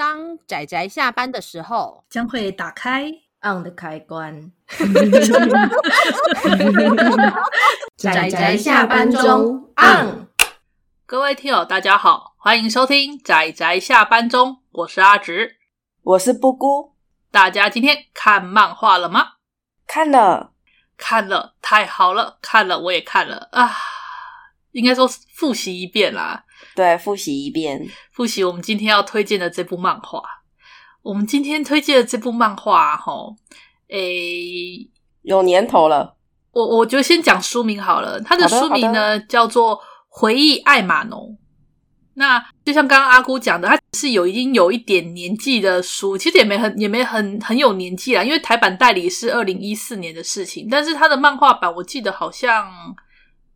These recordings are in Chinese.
当仔仔下班的时候，将会打开 on 的开关。仔仔下班中 on。各位听友，大家好，欢迎收听仔仔下班中，我是阿直，我是布姑。大家今天看漫画了吗？看了，看了，太好了，看了，我也看了啊。应该说复习一遍啦。对，复习一遍，复习我们今天要推荐的这部漫画。我们今天推荐的这部漫画，哈，诶，有年头了。我我就先讲书名好了，它的书名呢叫做《回忆艾玛农》。那就像刚刚阿姑讲的，它是有已经有一点年纪的书，其实也没很也没很很有年纪啦，因为台版代理是二零一四年的事情，但是它的漫画版我记得好像。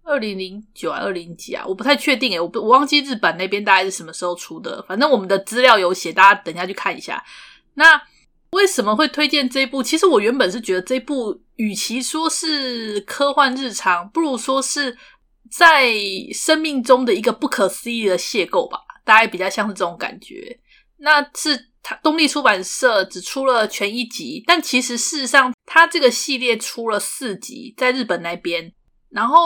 二零零九啊，二零几啊，我不太确定诶，我不我忘记日本那边大概是什么时候出的。反正我们的资料有写，大家等一下去看一下。那为什么会推荐这一部？其实我原本是觉得这部与其说是科幻日常，不如说是在生命中的一个不可思议的邂逅吧，大概比较像是这种感觉。那是它东立出版社只出了全一集，但其实事实上它这个系列出了四集，在日本那边。然后，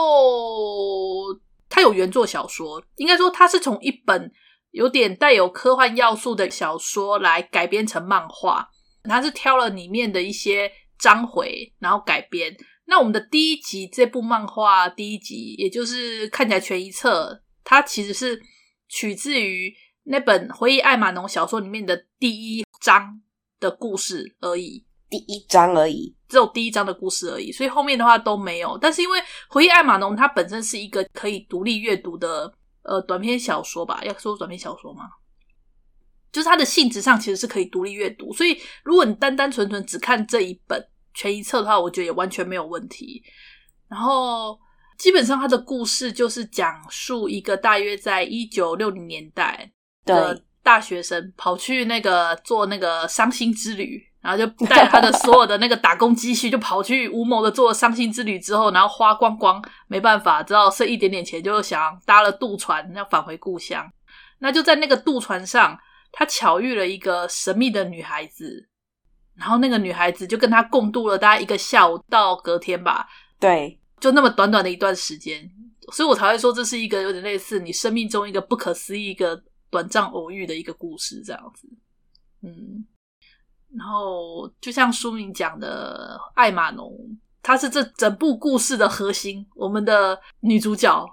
它有原作小说，应该说它是从一本有点带有科幻要素的小说来改编成漫画。它是挑了里面的一些章回，然后改编。那我们的第一集这部漫画第一集，也就是看起来全一册，它其实是取自于那本《回忆艾玛农》小说里面的第一章的故事而已。第一章而已，只有第一章的故事而已，所以后面的话都没有。但是因为《回忆艾玛农》它本身是一个可以独立阅读的呃短篇小说吧，要说短篇小说吗？就是它的性质上其实是可以独立阅读，所以如果你单单纯纯只看这一本全一册的话，我觉得也完全没有问题。然后基本上它的故事就是讲述一个大约在一九六零年代的大学生跑去那个做那个伤心之旅。然后就带他的所有的那个打工积蓄，就跑去无谋的做了伤心之旅。之后，然后花光光，没办法，只好剩一点点钱，就想搭了渡船要返回故乡。那就在那个渡船上，他巧遇了一个神秘的女孩子。然后那个女孩子就跟他共度了大概一个下午到隔天吧。对，就那么短短的一段时间，所以我才会说这是一个有点类似你生命中一个不可思议、一个短暂偶遇的一个故事，这样子。嗯。然后，就像书名讲的，艾玛农，她是这整部故事的核心。我们的女主角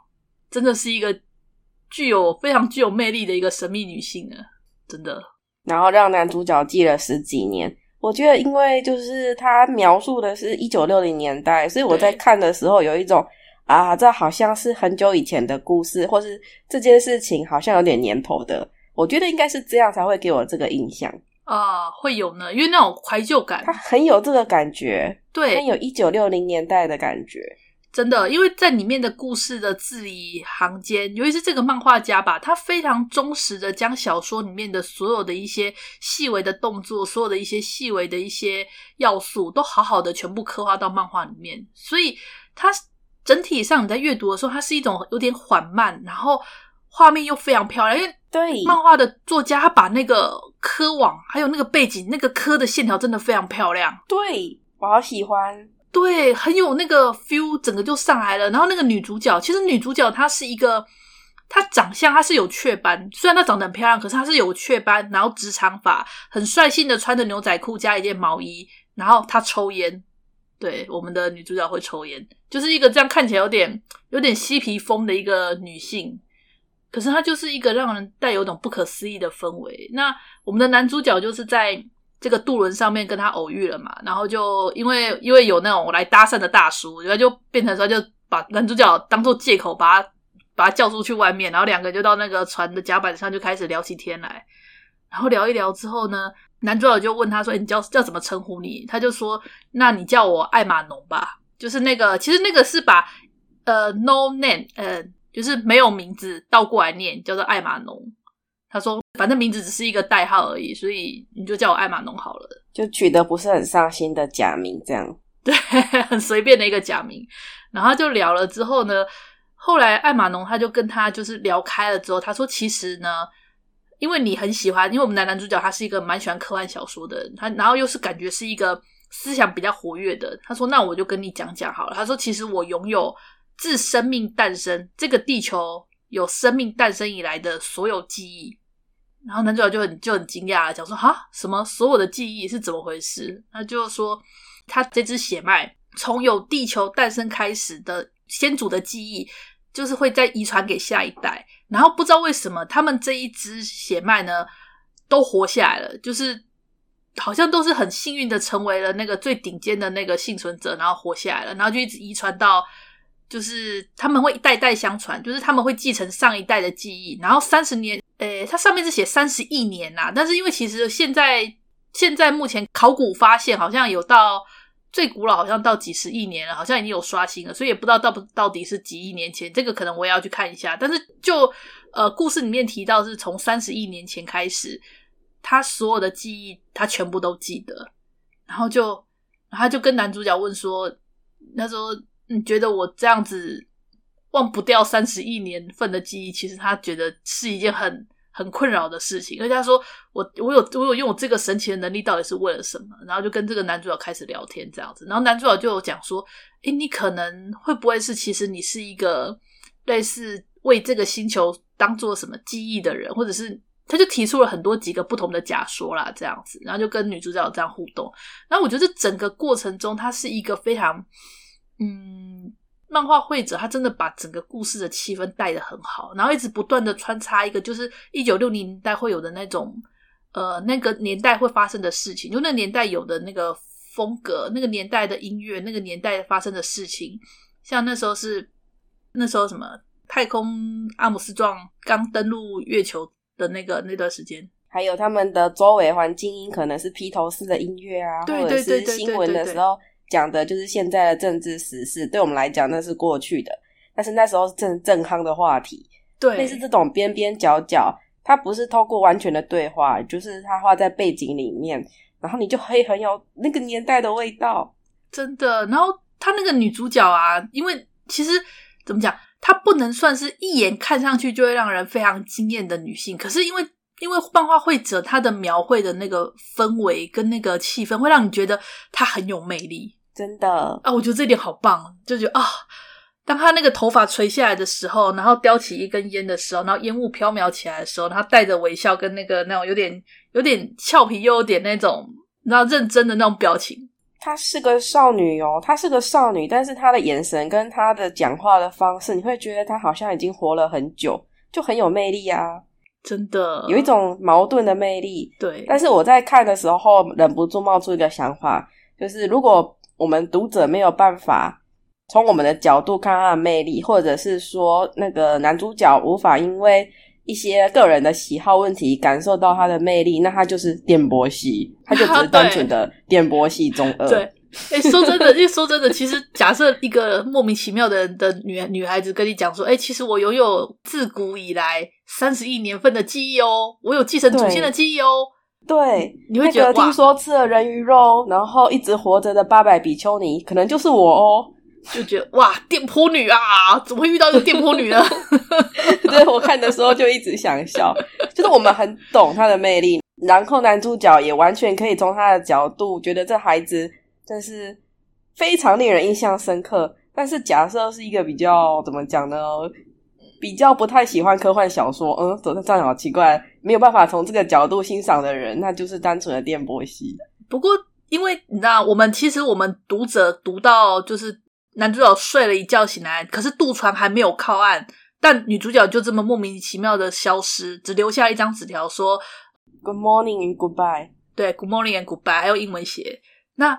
真的是一个具有非常具有魅力的一个神秘女性啊，真的。然后让男主角记了十几年，我觉得，因为就是他描述的是一九六零年代，所以我在看的时候有一种啊，这好像是很久以前的故事，或是这件事情好像有点年头的。我觉得应该是这样才会给我这个印象。啊，会有呢，因为那种怀旧感，它很有这个感觉，对，很有一九六零年代的感觉，真的，因为在里面的故事的字里行间，尤其是这个漫画家吧，他非常忠实的将小说里面的所有的一些细微的动作，所有的一些细微的一些要素，都好好的全部刻画到漫画里面，所以它整体上你在阅读的时候，它是一种有点缓慢，然后画面又非常漂亮，因为。对，漫画的作家他把那个刻网还有那个背景那个科的线条真的非常漂亮。对，我好喜欢。对，很有那个 feel，整个就上来了。然后那个女主角，其实女主角她是一个，她长相她是有雀斑，虽然她长得很漂亮，可是她是有雀斑，然后直长发，很率性的穿着牛仔裤加一件毛衣，然后她抽烟。对，我们的女主角会抽烟，就是一个这样看起来有点有点嬉皮风的一个女性。可是它就是一个让人带有一种不可思议的氛围。那我们的男主角就是在这个渡轮上面跟他偶遇了嘛，然后就因为因为有那种来搭讪的大叔，然后就变成说就把男主角当做借口把他把他叫出去外面，然后两个就到那个船的甲板上就开始聊起天来。然后聊一聊之后呢，男主角就问他说：“、你叫叫怎么称呼你？”他就说：“那你叫我艾玛农吧。”就是那个其实那个是把呃 no name 呃。就是没有名字倒过来念，叫做艾玛农。他说：“反正名字只是一个代号而已，所以你就叫我艾玛农好了。”就取得不是很上心的假名，这样对，很随便的一个假名。然后就聊了之后呢，后来艾玛农他就跟他就是聊开了之后，他说：“其实呢，因为你很喜欢，因为我们男男主角他是一个蛮喜欢科幻小说的人，他然后又是感觉是一个思想比较活跃的。他说：“那我就跟你讲讲好了。”他说：“其实我拥有自生命诞生这个地球有生命诞生以来的所有记忆。”然后男主角就很就很惊讶，讲说：“哈，什么所有的记忆是怎么回事？”他就说：“他这只血脉从有地球诞生开始的先祖的记忆。”就是会再遗传给下一代，然后不知道为什么他们这一支血脉呢都活下来了，就是好像都是很幸运的成为了那个最顶尖的那个幸存者，然后活下来了，然后就一直遗传到，就是他们会一代代相传，就是他们会继承上一代的记忆，然后三十年，诶，它上面是写三十亿年呐，但是因为其实现在现在目前考古发现好像有到。最古老好像到几十亿年了，好像已经有刷新了，所以也不知道到不到底是几亿年前。这个可能我也要去看一下。但是就呃故事里面提到，是从三十亿年前开始，他所有的记忆他全部都记得。然后就，然后他就跟男主角问说：“他说你觉得我这样子忘不掉三十亿年份的记忆，其实他觉得是一件很。”很困扰的事情，而且他说我我有我有用我这个神奇的能力，到底是为了什么？然后就跟这个男主角开始聊天这样子，然后男主角就有讲说，诶，你可能会不会是其实你是一个类似为这个星球当做什么记忆的人，或者是他就提出了很多几个不同的假说啦，这样子，然后就跟女主角这样互动。然后我觉得整个过程中，他是一个非常嗯。漫画绘者他真的把整个故事的气氛带得很好，然后一直不断的穿插一个就是一九六零年代会有的那种，呃，那个年代会发生的事情，就那年代有的那个风格，那个年代的音乐，那个年代发生的事情，像那时候是那时候什么太空阿姆斯壮刚登陆月球的那个那段时间，还有他们的周围环境音可能是披头士的音乐啊，对或者是新闻的时候。讲的就是现在的政治时事，对我们来讲那是过去的，但是那时候是正正康的话题。对，类似这种边边角角，它不是透过完全的对话，就是它画在背景里面，然后你就可以很有那个年代的味道。真的，然后他那个女主角啊，因为其实怎么讲，她不能算是一眼看上去就会让人非常惊艳的女性，可是因为因为漫画绘者他的描绘的那个氛围跟那个气氛，会让你觉得她很有魅力。真的啊，我觉得这点好棒，就觉得啊，当他那个头发垂下来的时候，然后叼起一根烟的时候，然后烟雾飘渺起来的时候，他带着微笑跟那个那种有点有点俏皮又有点那种然后认真的那种表情。她是个少女哦，她是个少女，但是她的眼神跟她的讲话的方式，你会觉得她好像已经活了很久，就很有魅力啊！真的，有一种矛盾的魅力。对，但是我在看的时候，忍不住冒出一个想法，就是如果。我们读者没有办法从我们的角度看他的魅力，或者是说那个男主角无法因为一些个人的喜好问题感受到他的魅力，那他就是电波系，他就只是单纯的电波系中二。对，哎、欸，说真的，因为说真的，其实假设一个莫名其妙的的女女孩子跟你讲说，哎、欸，其实我拥有自古以来三十亿年份的记忆哦，我有继承祖先的记忆哦。对，你会觉得、那个、听说吃了人鱼肉，然后一直活着的八百比丘尼，可能就是我哦。就觉得哇，电波女啊，怎么会遇到一个电波女呢？对，我看的时候就一直想笑，就是我们很懂她的魅力，然后男主角也完全可以从他的角度觉得这孩子真是非常令人印象深刻。但是假设是一个比较怎么讲呢？比较不太喜欢科幻小说，嗯，这这样好奇怪，没有办法从这个角度欣赏的人，那就是单纯的电波系。不过，因为你知道，我们其实我们读者读到就是男主角睡了一觉醒来，可是渡船还没有靠岸，但女主角就这么莫名其妙的消失，只留下一张纸条说 “Good morning and goodbye”。对，“Good morning and goodbye” 还有英文写，那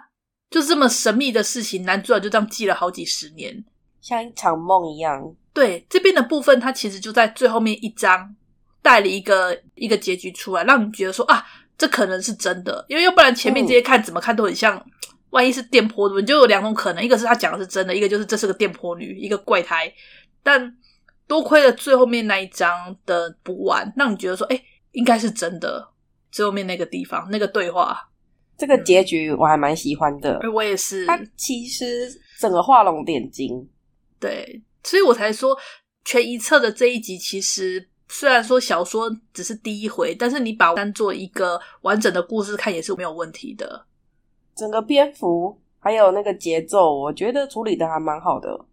就是这么神秘的事情，男主角就这样记了好几十年，像一场梦一样。对，这边的部分，它其实就在最后面一章带了一个一个结局出来，让你觉得说啊，这可能是真的，因为要不然前面这些看、嗯、怎么看都很像，万一是电波的，你就有两种可能，一个是他讲的是真的，一个就是这是个电波女，一个怪胎。但多亏了最后面那一章的补完，让你觉得说，哎，应该是真的。最后面那个地方那个对话，这个结局我还蛮喜欢的，嗯、我也是。它其实整个画龙点睛，对。所以我才说，全一册的这一集其实虽然说小说只是第一回，但是你把它当做一个完整的故事看也是没有问题的。整个篇幅还有那个节奏，我觉得处理的还蛮好的。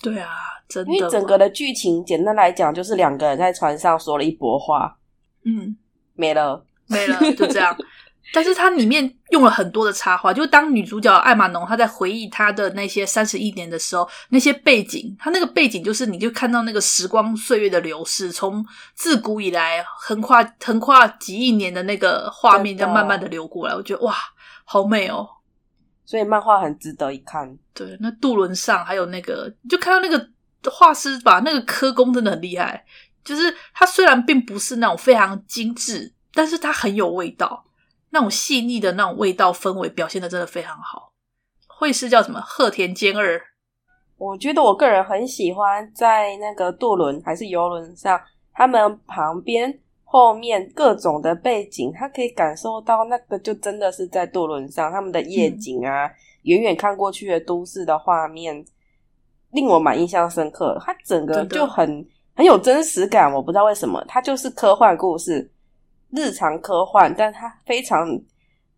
对啊，真的。因为整个的剧情简单来讲，就是两个人在船上说了一波话，嗯，没了，没了，就这样。但是它里面用了很多的插画，就当女主角艾玛农她在回忆她的那些三十一年的时候，那些背景，她那个背景就是你就看到那个时光岁月的流逝，从自古以来横跨横跨几亿年的那个画面，就慢慢的流过来。我觉得哇，好美哦！所以漫画很值得一看。对，那渡轮上还有那个，就看到那个画师把那个科工真的很厉害，就是它虽然并不是那种非常精致，但是它很有味道。那种细腻的那种味道氛围表现的真的非常好。会是叫什么？贺田兼二。我觉得我个人很喜欢在那个渡轮还是游轮上，他们旁边后面各种的背景，他可以感受到那个就真的是在渡轮上他们的夜景啊，远远、嗯、看过去的都市的画面，令我蛮印象深刻。它整个就很很有真实感，我不知道为什么，它就是科幻故事。日常科幻，但它非常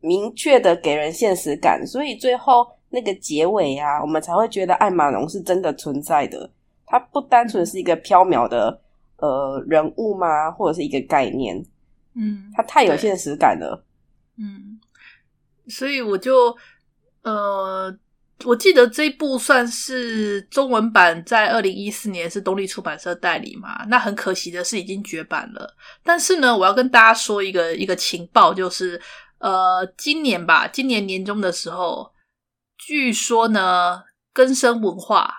明确的给人现实感，所以最后那个结尾啊，我们才会觉得艾玛龙是真的存在的。它不单纯是一个缥缈的呃人物吗？或者是一个概念？嗯，它太有现实感了。嗯，所以我就呃。我记得这一部算是中文版，在二零一四年是东立出版社代理嘛。那很可惜的是已经绝版了。但是呢，我要跟大家说一个一个情报，就是呃，今年吧，今年年中的时候，据说呢，更生文化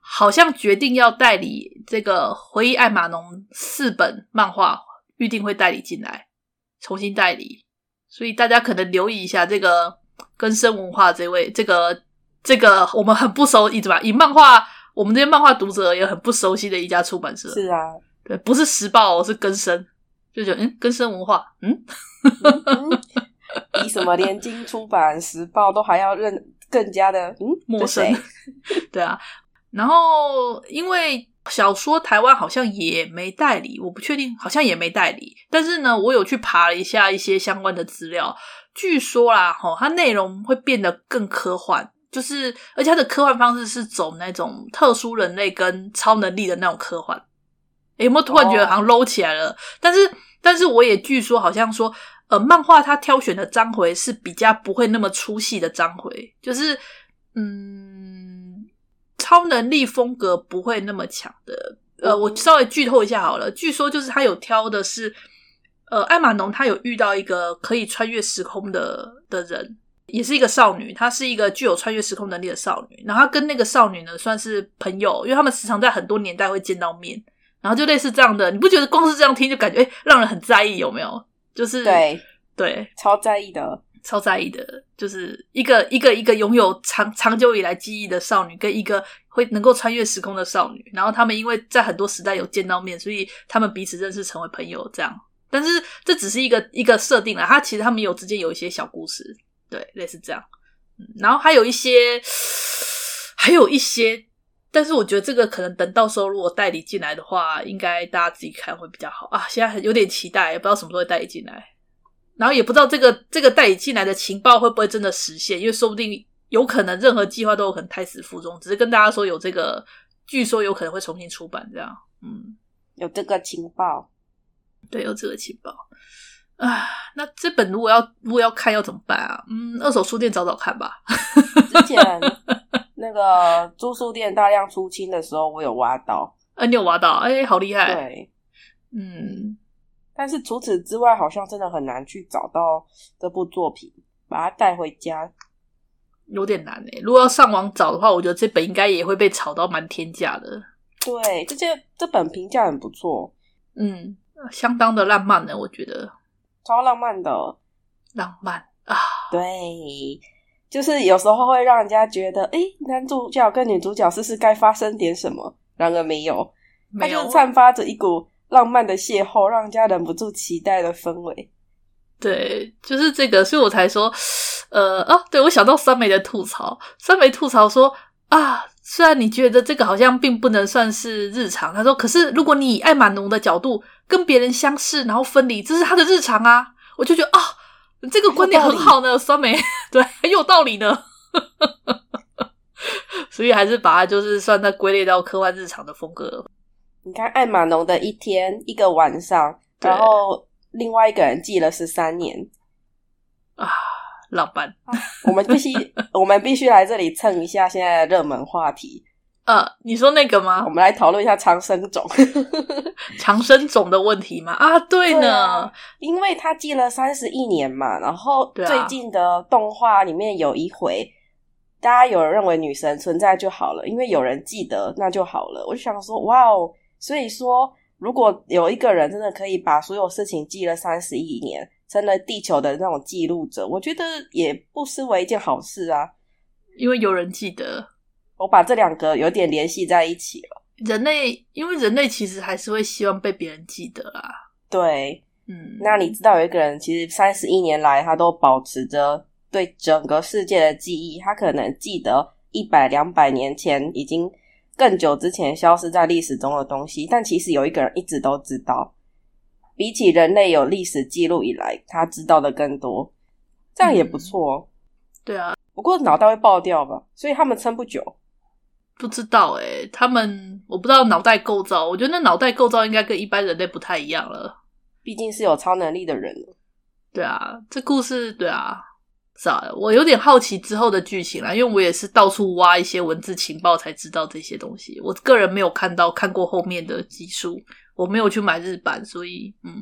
好像决定要代理这个《回忆艾玛农》四本漫画，预定会代理进来，重新代理。所以大家可能留意一下这个更生文化这位这个。这个我们很不熟悉，对吧？以漫画，我们这些漫画读者也很不熟悉的一家出版社。是啊，对，不是时报，是更生，就觉得嗯，更生文化，嗯，嗯比什么联经出版、时报都还要认更加的嗯陌生。对啊，然后因为小说台湾好像也没代理，我不确定，好像也没代理。但是呢，我有去爬了一下一些相关的资料，据说啦，吼，它内容会变得更科幻。就是，而且它的科幻方式是走那种特殊人类跟超能力的那种科幻。诶，有没有突然觉得好像 low 起来了？Oh. 但是，但是我也据说好像说，呃，漫画它挑选的章回是比较不会那么粗细的章回，就是，嗯，超能力风格不会那么强的。呃，我稍微剧透一下好了，据说就是他有挑的是，呃，艾玛农他有遇到一个可以穿越时空的的人。也是一个少女，她是一个具有穿越时空能力的少女。然后她跟那个少女呢，算是朋友，因为他们时常在很多年代会见到面。然后就类似这样的，你不觉得光是这样听就感觉诶让人很在意？有没有？就是对对，超在意的，超在意的，就是一个一个一个拥有长长久以来记忆的少女，跟一个会能够穿越时空的少女。然后他们因为在很多时代有见到面，所以他们彼此认识，成为朋友。这样，但是这只是一个一个设定啦，他其实他们有之间有一些小故事。对，类似这样，然后还有一些，还有一些，但是我觉得这个可能等到时候如果代理进来的话，应该大家自己看会比较好啊。现在有点期待，也不知道什么时候会代理进来，然后也不知道这个这个代理进来的情报会不会真的实现，因为说不定有可能任何计划都有可能胎死腹中。只是跟大家说有这个，据说有可能会重新出版这样，嗯，有这个情报，对，有这个情报。啊，那这本如果要如果要看要怎么办啊？嗯，二手书店找找看吧。之前那个租书店大量出清的时候，我有挖到。哎、啊，你有挖到？哎，好厉害。对，嗯。但是除此之外，好像真的很难去找到这部作品，把它带回家，有点难诶。如果要上网找的话，我觉得这本应该也会被炒到蛮天价的。对，这件这本评价很不错。嗯，相当的浪漫呢，我觉得。超浪漫的，浪漫啊！对，就是有时候会让人家觉得，诶，男主角跟女主角是不是该发生点什么？然而没有，没有，它就散发着一股浪漫的邂逅，让人家忍不住期待的氛围。对，就是这个，所以我才说，呃，哦，对，我想到三梅的吐槽，三梅吐槽说啊，虽然你觉得这个好像并不能算是日常，他说，可是如果你以艾玛农的角度。跟别人相识，然后分离，这是他的日常啊。我就觉得啊，这个观点很好呢，酸梅，对，很有道理呢。所以还是把它就是算它归类到科幻日常的风格。你看艾玛农的一天一个晚上，然后另外一个人记了十三年啊，老班，我们必须 我们必须来这里蹭一下现在的热门话题。呃，你说那个吗？我们来讨论一下长生种，长生种的问题吗？啊，对呢，对啊，因为他记了三十一年嘛，然后最近的动画里面有一回。大家有人认为女神存在就好了，因为有人记得那就好了。我就想说，哇哦！所以说，如果有一个人真的可以把所有事情记了三十亿年，成了地球的那种记录者，我觉得也不失为一件好事啊。因为有人记得，我把这两个有点联系在一起了。人类，因为人类其实还是会希望被别人记得啊。对，嗯，那你知道有一个人，其实三十一年来他都保持着。对整个世界的记忆，他可能记得一百两百年前已经更久之前消失在历史中的东西，但其实有一个人一直都知道，比起人类有历史记录以来，他知道的更多，这样也不错。嗯、对啊，不过脑袋会爆掉吧，所以他们撑不久。不知道诶、欸、他们我不知道脑袋构造，我觉得那脑袋构造应该跟一般人类不太一样了，毕竟是有超能力的人。对啊，这故事对啊。是啊，我有点好奇之后的剧情啦，因为我也是到处挖一些文字情报才知道这些东西。我个人没有看到看过后面的集数，我没有去买日版，所以嗯。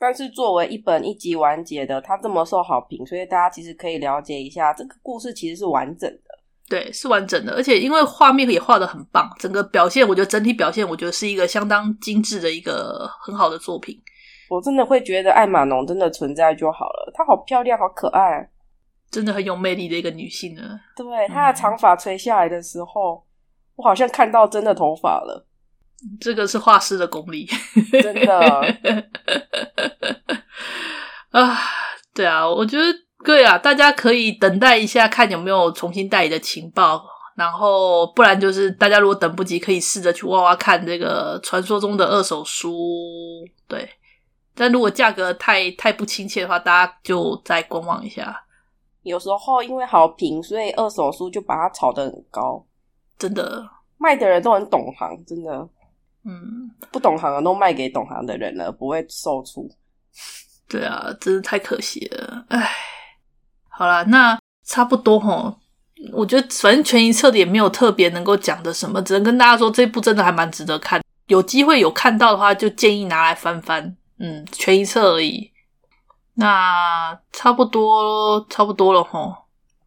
但是作为一本一集完结的，它这么受好评，所以大家其实可以了解一下这个故事其实是完整的。对，是完整的，而且因为画面也画的很棒，整个表现我觉得整体表现我觉得是一个相当精致的一个很好的作品。我真的会觉得艾玛农真的存在就好了，她好漂亮，好可爱。真的很有魅力的一个女性呢。对，她的长发垂下来的时候，嗯、我好像看到真的头发了。这个是画师的功力，真的。啊，对啊，我觉得对啊，大家可以等待一下，看有没有重新代理的情报。然后，不然就是大家如果等不及，可以试着去挖挖看这个传说中的二手书。对，但如果价格太太不亲切的话，大家就再观望一下。有时候因为好评，所以二手书就把它炒得很高。真的，卖的人都很懂行，真的。嗯，不懂行的都卖给懂行的人了，不会售出。对啊，真是太可惜了。唉，好啦，那差不多吼。我觉得反正全一册的也没有特别能够讲的什么，只能跟大家说这部真的还蛮值得看。有机会有看到的话，就建议拿来翻翻。嗯，全一册而已。那差不多，差不多了吼。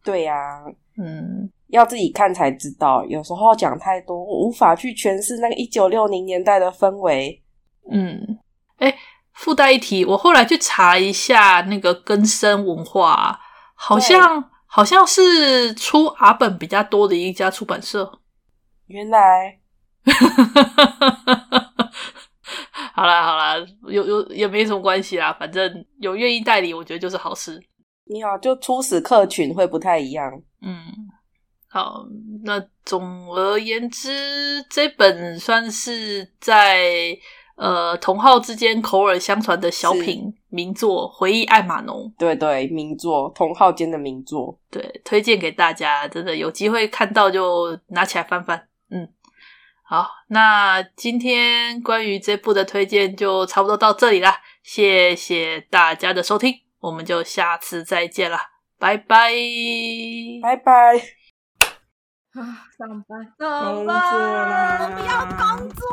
对呀、啊，嗯，要自己看才知道。有时候讲太多，我无法去诠释那个一九六零年代的氛围。嗯，哎，附带一提，我后来去查一下那个根生文化，好像好像是出阿本比较多的一家出版社。原来。好啦好啦，有有也没什么关系啦，反正有愿意代理，我觉得就是好事。你好，就初始客群会不太一样。嗯，好，那总而言之，这本算是在呃同好之间口耳相传的小品名作《回忆艾玛农》。对对，名作，同好间的名作。对，推荐给大家，真的有机会看到就拿起来翻翻。嗯。好，那今天关于这部的推荐就差不多到这里啦，谢谢大家的收听，我们就下次再见啦，拜拜，拜拜。啊，上班，上班，我不要工作，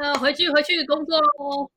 了，回去回去工作喽。